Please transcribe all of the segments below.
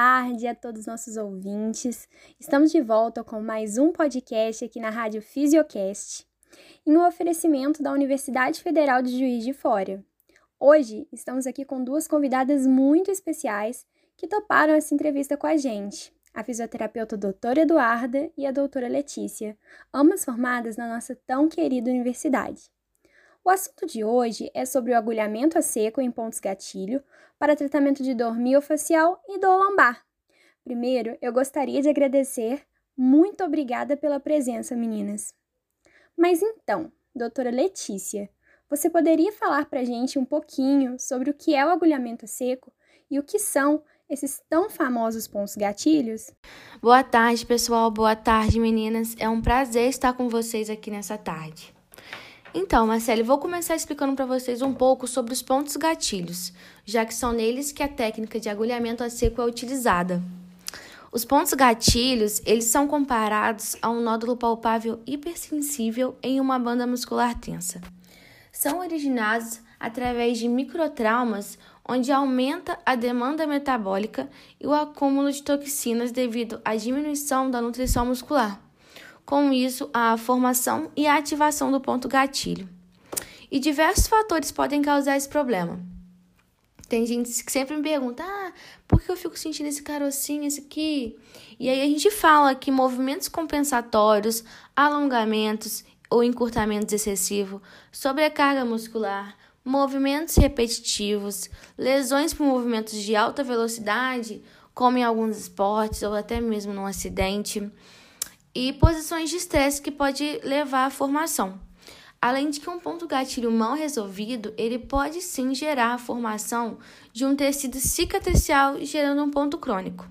tarde a todos os nossos ouvintes. Estamos de volta com mais um podcast aqui na Rádio Fisiocast, em um oferecimento da Universidade Federal de Juiz de Fora. Hoje estamos aqui com duas convidadas muito especiais que toparam essa entrevista com a gente. A fisioterapeuta doutora Eduarda e a doutora Letícia, ambas formadas na nossa tão querida universidade. O assunto de hoje é sobre o agulhamento a seco em pontos gatilho para tratamento de dor miofacial e dor lombar. Primeiro, eu gostaria de agradecer. Muito obrigada pela presença, meninas. Mas então, doutora Letícia, você poderia falar para a gente um pouquinho sobre o que é o agulhamento a seco e o que são esses tão famosos pontos gatilhos? Boa tarde, pessoal. Boa tarde, meninas. É um prazer estar com vocês aqui nessa tarde. Então, Marcele, vou começar explicando para vocês um pouco sobre os pontos gatilhos, já que são neles que a técnica de agulhamento a seco é utilizada. Os pontos gatilhos, eles são comparados a um nódulo palpável hipersensível em uma banda muscular tensa. São originados através de microtraumas onde aumenta a demanda metabólica e o acúmulo de toxinas devido à diminuição da nutrição muscular com isso a formação e a ativação do ponto gatilho. E diversos fatores podem causar esse problema. Tem gente que sempre me pergunta: ah, por que eu fico sentindo esse carocinho, esse aqui? E aí a gente fala que movimentos compensatórios, alongamentos ou encurtamentos excessivos, sobrecarga muscular, movimentos repetitivos, lesões por movimentos de alta velocidade, como em alguns esportes ou até mesmo num acidente, e posições de estresse que pode levar à formação. Além de que um ponto gatilho mal resolvido, ele pode sim gerar a formação de um tecido cicatricial, gerando um ponto crônico.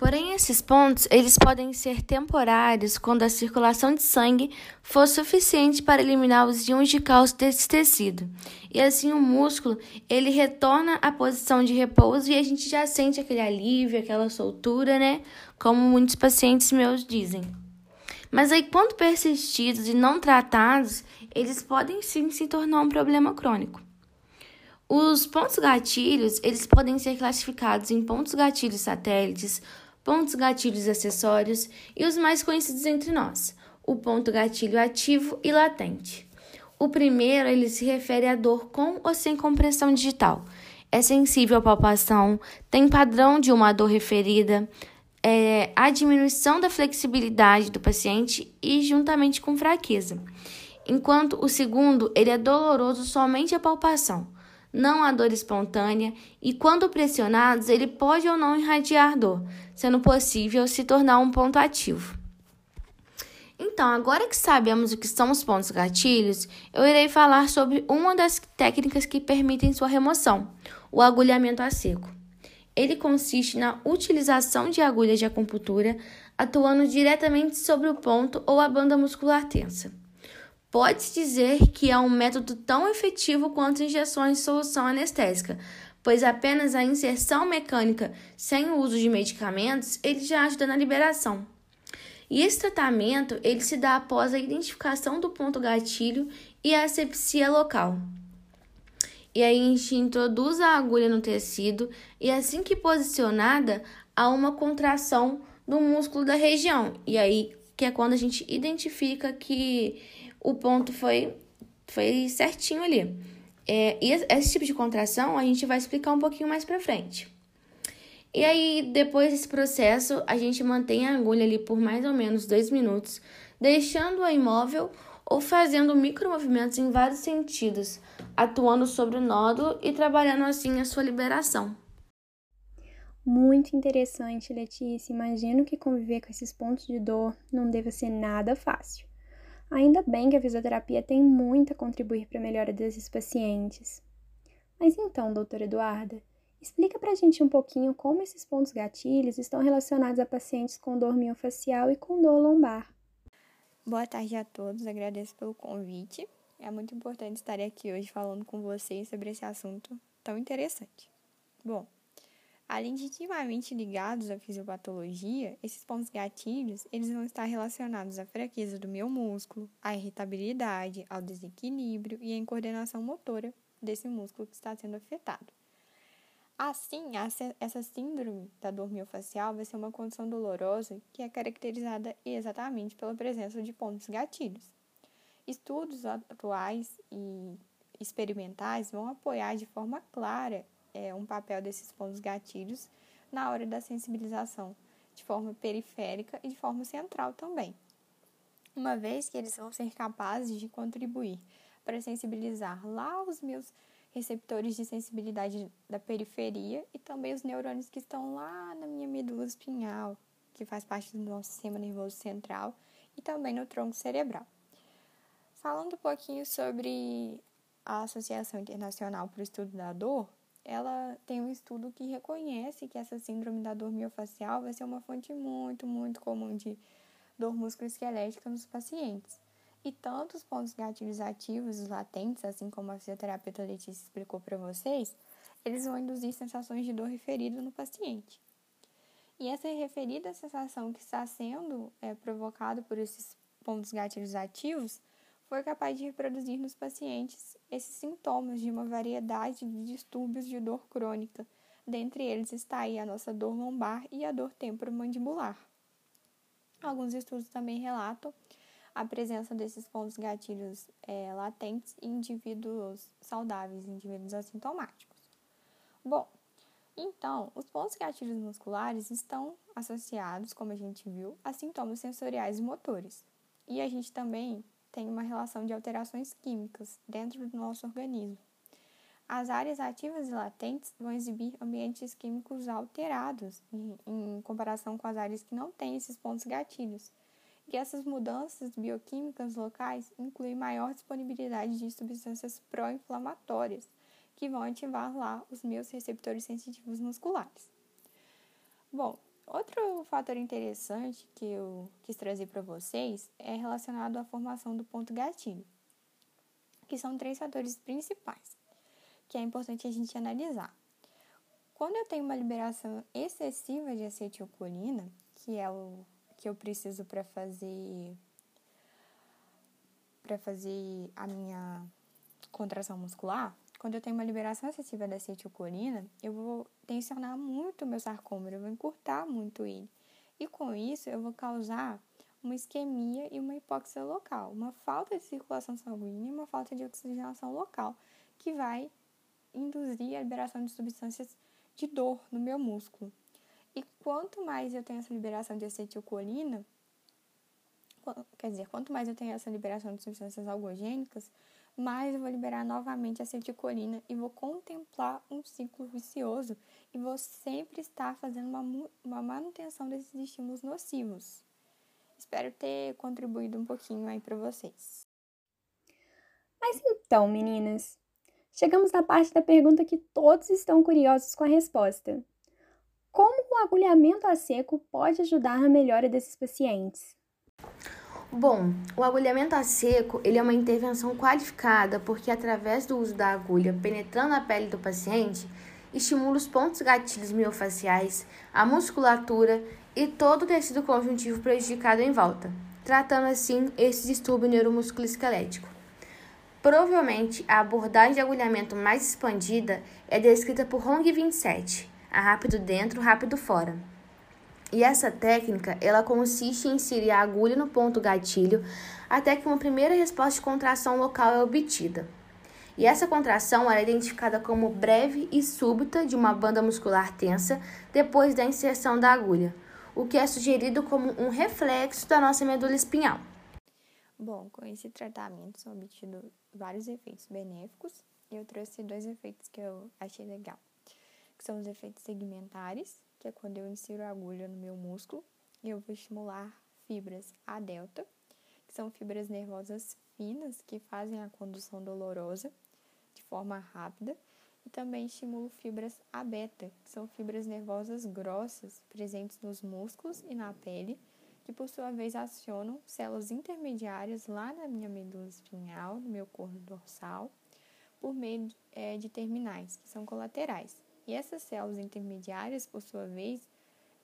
Porém, esses pontos eles podem ser temporários quando a circulação de sangue for suficiente para eliminar os íons de cálcio desse tecido. E assim o músculo ele retorna à posição de repouso e a gente já sente aquele alívio, aquela soltura, né? Como muitos pacientes meus dizem. Mas aí, quando persistidos e não tratados, eles podem sim se tornar um problema crônico. Os pontos gatilhos, eles podem ser classificados em pontos gatilhos satélites, pontos gatilhos acessórios e os mais conhecidos entre nós, o ponto gatilho ativo e latente. O primeiro, ele se refere à dor com ou sem compressão digital. É sensível à palpação, tem padrão de uma dor referida, é, a diminuição da flexibilidade do paciente e juntamente com fraqueza. Enquanto o segundo, ele é doloroso somente a palpação, não há dor espontânea e quando pressionados, ele pode ou não irradiar dor, sendo possível se tornar um ponto ativo. Então, agora que sabemos o que são os pontos gatilhos, eu irei falar sobre uma das técnicas que permitem sua remoção, o agulhamento a seco. Ele consiste na utilização de agulhas de acupuntura atuando diretamente sobre o ponto ou a banda muscular tensa. Pode-se dizer que é um método tão efetivo quanto injeções de solução anestésica, pois apenas a inserção mecânica sem o uso de medicamentos ele já ajuda na liberação. E esse tratamento ele se dá após a identificação do ponto gatilho e a asepsia local. E aí a gente introduz a agulha no tecido e assim que posicionada há uma contração do músculo da região. E aí que é quando a gente identifica que o ponto foi foi certinho ali. É, e esse tipo de contração a gente vai explicar um pouquinho mais pra frente. E aí, depois desse processo, a gente mantém a agulha ali por mais ou menos dois minutos, deixando-a imóvel ou fazendo micromovimentos em vários sentidos, atuando sobre o nódulo e trabalhando assim a sua liberação. Muito interessante, Letícia. Imagino que conviver com esses pontos de dor não deva ser nada fácil. Ainda bem que a fisioterapia tem muito a contribuir para a melhora desses pacientes. Mas então, doutora Eduarda, explica para a gente um pouquinho como esses pontos gatilhos estão relacionados a pacientes com dor miofacial e com dor lombar. Boa tarde a todos, agradeço pelo convite. É muito importante estar aqui hoje falando com vocês sobre esse assunto tão interessante. Bom, Além de intimamente ligados à fisiopatologia, esses pontos gatilhos eles vão estar relacionados à fraqueza do meu músculo, à irritabilidade, ao desequilíbrio e à incoordenação motora desse músculo que está sendo afetado. Assim, essa síndrome da dor miofascial vai ser uma condição dolorosa que é caracterizada exatamente pela presença de pontos gatilhos. Estudos atuais e experimentais vão apoiar de forma clara é, um papel desses pontos gatilhos na hora da sensibilização, de forma periférica e de forma central também. Uma vez que eles vão ser capazes de contribuir para sensibilizar lá os meus receptores de sensibilidade da periferia e também os neurônios que estão lá na minha medula espinhal, que faz parte do nosso sistema nervoso central, e também no tronco cerebral. Falando um pouquinho sobre a Associação Internacional para o Estudo da Dor, ela tem um estudo que reconhece que essa síndrome da dor miofascial vai ser uma fonte muito, muito comum de dor musculoesquelética nos pacientes. E tanto os pontos gatilhos ativos, os latentes, assim como a fisioterapeuta Letícia explicou para vocês, eles vão induzir sensações de dor referida no paciente. E essa referida sensação que está sendo é, provocada por esses pontos gatilhos ativos foi capaz de reproduzir nos pacientes esses sintomas de uma variedade de distúrbios de dor crônica. Dentre eles está aí a nossa dor lombar e a dor temporomandibular. Alguns estudos também relatam a presença desses pontos gatilhos é, latentes em indivíduos saudáveis, indivíduos assintomáticos. Bom, então, os pontos gatilhos musculares estão associados, como a gente viu, a sintomas sensoriais e motores. E a gente também tem uma relação de alterações químicas dentro do nosso organismo. As áreas ativas e latentes vão exibir ambientes químicos alterados em, comparação com as áreas que não têm esses pontos gatilhos que essas mudanças bioquímicas locais incluem maior disponibilidade de substâncias pró-inflamatórias, que vão ativar lá os meus receptores sensitivos musculares. Bom, outro fator interessante que eu quis trazer para vocês é relacionado à formação do ponto gatilho, que são três fatores principais, que é importante a gente analisar. Quando eu tenho uma liberação excessiva de acetilcolina, que é o que eu preciso para fazer para fazer a minha contração muscular, quando eu tenho uma liberação excessiva da acetilcolina, eu vou tensionar muito o meu sarcômero, eu vou encurtar muito ele. E com isso, eu vou causar uma isquemia e uma hipóxia local, uma falta de circulação sanguínea e uma falta de oxigenação local, que vai induzir a liberação de substâncias de dor no meu músculo. E quanto mais eu tenho essa liberação de acetilcolina, quer dizer, quanto mais eu tenho essa liberação de substâncias algogênicas, mais eu vou liberar novamente acetilcolina e vou contemplar um ciclo vicioso e vou sempre estar fazendo uma, uma manutenção desses estímulos nocivos. Espero ter contribuído um pouquinho aí para vocês. Mas então, meninas, chegamos na parte da pergunta que todos estão curiosos com a resposta. Como o agulhamento a seco pode ajudar na melhora desses pacientes? Bom, o agulhamento a seco ele é uma intervenção qualificada porque através do uso da agulha penetrando a pele do paciente, estimula os pontos gatilhos miofaciais, a musculatura e todo o tecido conjuntivo prejudicado em volta, tratando assim esse distúrbio neuromusculoesquelético. Provavelmente a abordagem de agulhamento mais expandida é descrita por Hong 27, a rápido dentro, rápido fora. E essa técnica, ela consiste em inserir a agulha no ponto gatilho até que uma primeira resposta de contração local é obtida. E essa contração é identificada como breve e súbita de uma banda muscular tensa depois da inserção da agulha, o que é sugerido como um reflexo da nossa medula espinhal. Bom, com esse tratamento são obtidos vários efeitos benéficos e eu trouxe dois efeitos que eu achei legal que são os efeitos segmentares, que é quando eu insiro a agulha no meu músculo e eu vou estimular fibras A delta, que são fibras nervosas finas que fazem a condução dolorosa de forma rápida, e também estimulo fibras A beta, que são fibras nervosas grossas presentes nos músculos e na pele, que por sua vez acionam células intermediárias lá na minha medula espinhal, no meu corpo dorsal, por meio é, de terminais, que são colaterais. E essas células intermediárias, por sua vez,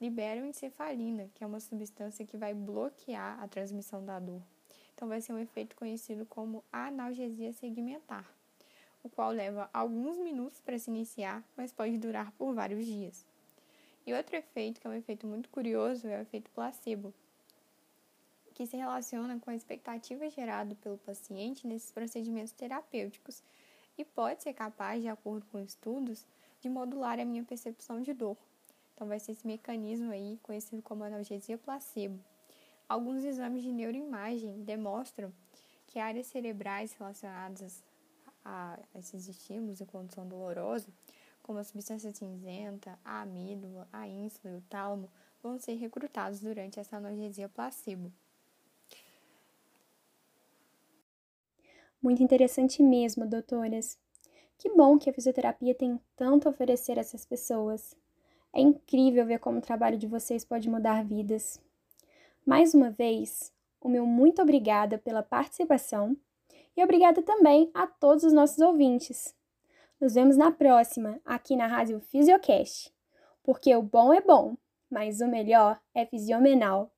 liberam encefalina, que é uma substância que vai bloquear a transmissão da dor. Então, vai ser um efeito conhecido como analgesia segmentar. o qual leva alguns minutos para se iniciar, mas pode durar por vários dias. E outro efeito, que é um efeito muito curioso, é o efeito placebo, que se relaciona com a expectativa gerada pelo paciente nesses procedimentos terapêuticos e pode ser capaz, de acordo com estudos, de modular a minha percepção de dor. Então, vai ser esse mecanismo aí, conhecido como analgesia placebo. Alguns exames de neuroimagem demonstram que áreas cerebrais relacionadas a esses estímulos e condição dolorosa, como a substância cinzenta, a amígdala, a ínsula e o tálamo, vão ser recrutados durante essa analgesia placebo. Muito interessante mesmo, doutoras. Que bom que a fisioterapia tem tanto a oferecer a essas pessoas. É incrível ver como o trabalho de vocês pode mudar vidas. Mais uma vez, o meu muito obrigada pela participação e obrigada também a todos os nossos ouvintes. Nos vemos na próxima, aqui na Rádio Fisiocast, porque o bom é bom, mas o melhor é fisiomenal.